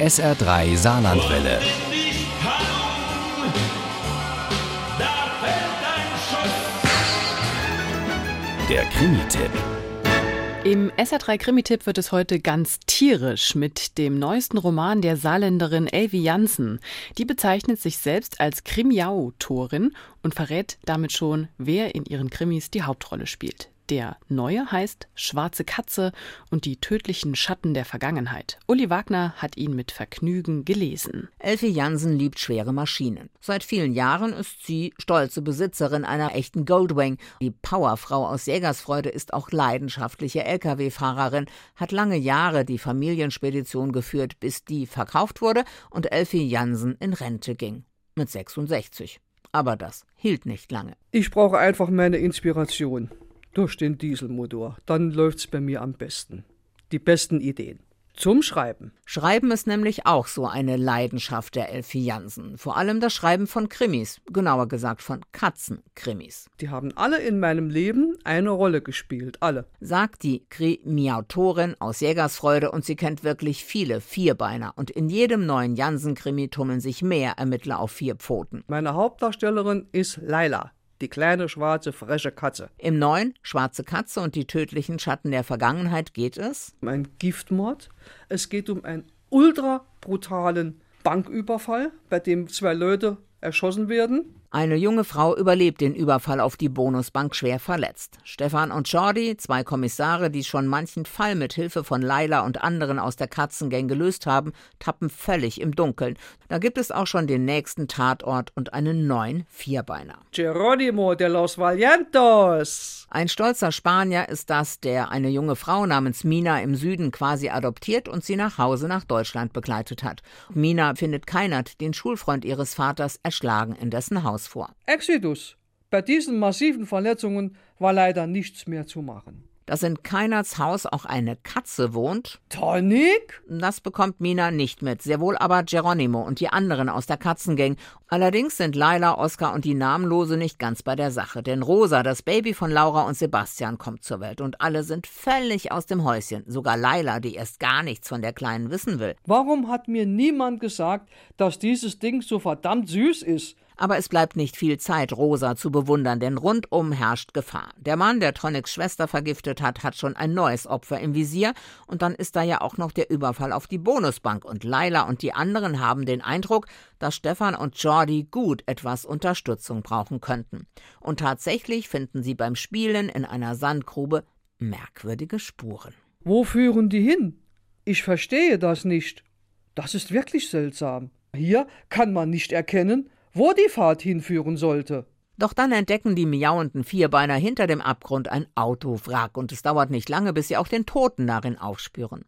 SR3 Saarlandwelle. Der Krimi-Tipp. Im SR3 Krimi-Tipp wird es heute ganz tierisch mit dem neuesten Roman der Saarländerin Elvi Janssen. Die bezeichnet sich selbst als Krimiautorin und verrät damit schon, wer in ihren Krimis die Hauptrolle spielt. Der neue heißt Schwarze Katze und die tödlichen Schatten der Vergangenheit. Uli Wagner hat ihn mit Vergnügen gelesen. Elfie Jansen liebt schwere Maschinen. Seit vielen Jahren ist sie stolze Besitzerin einer echten Goldwing. Die Powerfrau aus Jägersfreude ist auch leidenschaftliche Lkw-Fahrerin, hat lange Jahre die Familienspedition geführt, bis die verkauft wurde und Elfie Jansen in Rente ging. Mit 66. Aber das hielt nicht lange. Ich brauche einfach meine Inspiration durch den Dieselmotor. Dann läuft's bei mir am besten. Die besten Ideen. Zum Schreiben. Schreiben ist nämlich auch so eine Leidenschaft der Elfie Jansen. Vor allem das Schreiben von Krimis, genauer gesagt von Katzenkrimis. Die haben alle in meinem Leben eine Rolle gespielt, alle. Sagt die Krimiautorin aus Jägersfreude und sie kennt wirklich viele Vierbeiner. Und in jedem neuen Jansen-Krimi tummeln sich mehr Ermittler auf vier Pfoten. Meine Hauptdarstellerin ist Laila die kleine schwarze freche Katze. Im neuen Schwarze Katze und die tödlichen Schatten der Vergangenheit geht es um einen Giftmord. Es geht um einen ultra brutalen Banküberfall, bei dem zwei Leute erschossen werden. Eine junge Frau überlebt den Überfall auf die Bonusbank schwer verletzt. Stefan und Jordi, zwei Kommissare, die schon manchen Fall mit Hilfe von Laila und anderen aus der Katzengang gelöst haben, tappen völlig im Dunkeln. Da gibt es auch schon den nächsten Tatort und einen neuen Vierbeiner. Geronimo de los Valientos. Ein stolzer Spanier ist das, der eine junge Frau namens Mina im Süden quasi adoptiert und sie nach Hause nach Deutschland begleitet hat. Mina findet Keinert, den Schulfreund ihres Vaters, erschlagen in dessen Haus vor. Exodus. Bei diesen massiven Verletzungen war leider nichts mehr zu machen. Dass in Keinerts Haus auch eine Katze wohnt, Tonic? das bekommt Mina nicht mit, sehr wohl aber Geronimo und die anderen aus der Katzengang. Allerdings sind Laila, Oskar und die Namenlose nicht ganz bei der Sache, denn Rosa, das Baby von Laura und Sebastian, kommt zur Welt und alle sind völlig aus dem Häuschen, sogar Laila, die erst gar nichts von der Kleinen wissen will. Warum hat mir niemand gesagt, dass dieses Ding so verdammt süß ist? Aber es bleibt nicht viel Zeit, Rosa zu bewundern, denn rundum herrscht Gefahr. Der Mann, der Tonics Schwester vergiftet hat, hat schon ein neues Opfer im Visier. Und dann ist da ja auch noch der Überfall auf die Bonusbank. Und Laila und die anderen haben den Eindruck, dass Stefan und Jordi gut etwas Unterstützung brauchen könnten. Und tatsächlich finden sie beim Spielen in einer Sandgrube merkwürdige Spuren. Wo führen die hin? Ich verstehe das nicht. Das ist wirklich seltsam. Hier kann man nicht erkennen, wo die Fahrt hinführen sollte. Doch dann entdecken die miauenden Vierbeiner hinter dem Abgrund ein Autowrack und es dauert nicht lange, bis sie auch den Toten darin aufspüren.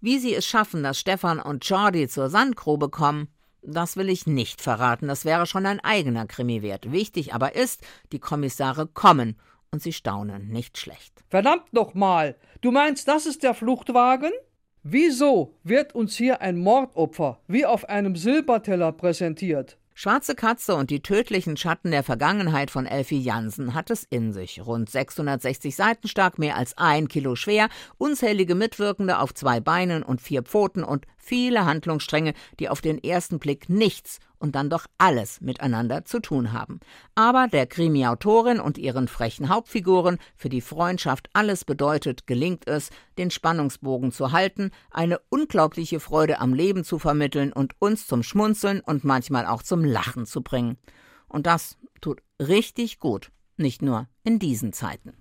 Wie sie es schaffen, dass Stefan und Jordi zur Sandgrube kommen, das will ich nicht verraten, das wäre schon ein eigener Krimi wert. Wichtig aber ist, die Kommissare kommen und sie staunen nicht schlecht. Verdammt nochmal, du meinst, das ist der Fluchtwagen? Wieso wird uns hier ein Mordopfer wie auf einem Silberteller präsentiert? Schwarze Katze und die tödlichen Schatten der Vergangenheit von Elfie Jansen hat es in sich. Rund 660 Seiten stark, mehr als ein Kilo schwer, unzählige Mitwirkende auf zwei Beinen und vier Pfoten und viele Handlungsstränge, die auf den ersten Blick nichts und dann doch alles miteinander zu tun haben. Aber der Krimi-Autorin und ihren frechen Hauptfiguren, für die Freundschaft alles bedeutet, gelingt es, den Spannungsbogen zu halten, eine unglaubliche Freude am Leben zu vermitteln und uns zum Schmunzeln und manchmal auch zum Lachen zu bringen. Und das tut richtig gut, nicht nur in diesen Zeiten.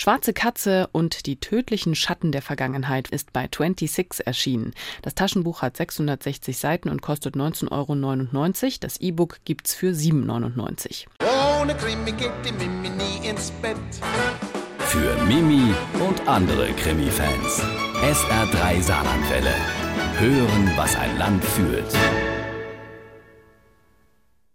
Schwarze Katze und die tödlichen Schatten der Vergangenheit ist bei 26 erschienen. Das Taschenbuch hat 660 Seiten und kostet 19,99 Euro. Das E-Book gibt's für 7,99 Euro. Ohne Krimi geht die Mimi nie ins Bett. Für Mimi und andere Krimi-Fans. SR3 Saarlandwelle. Hören, was ein Land fühlt.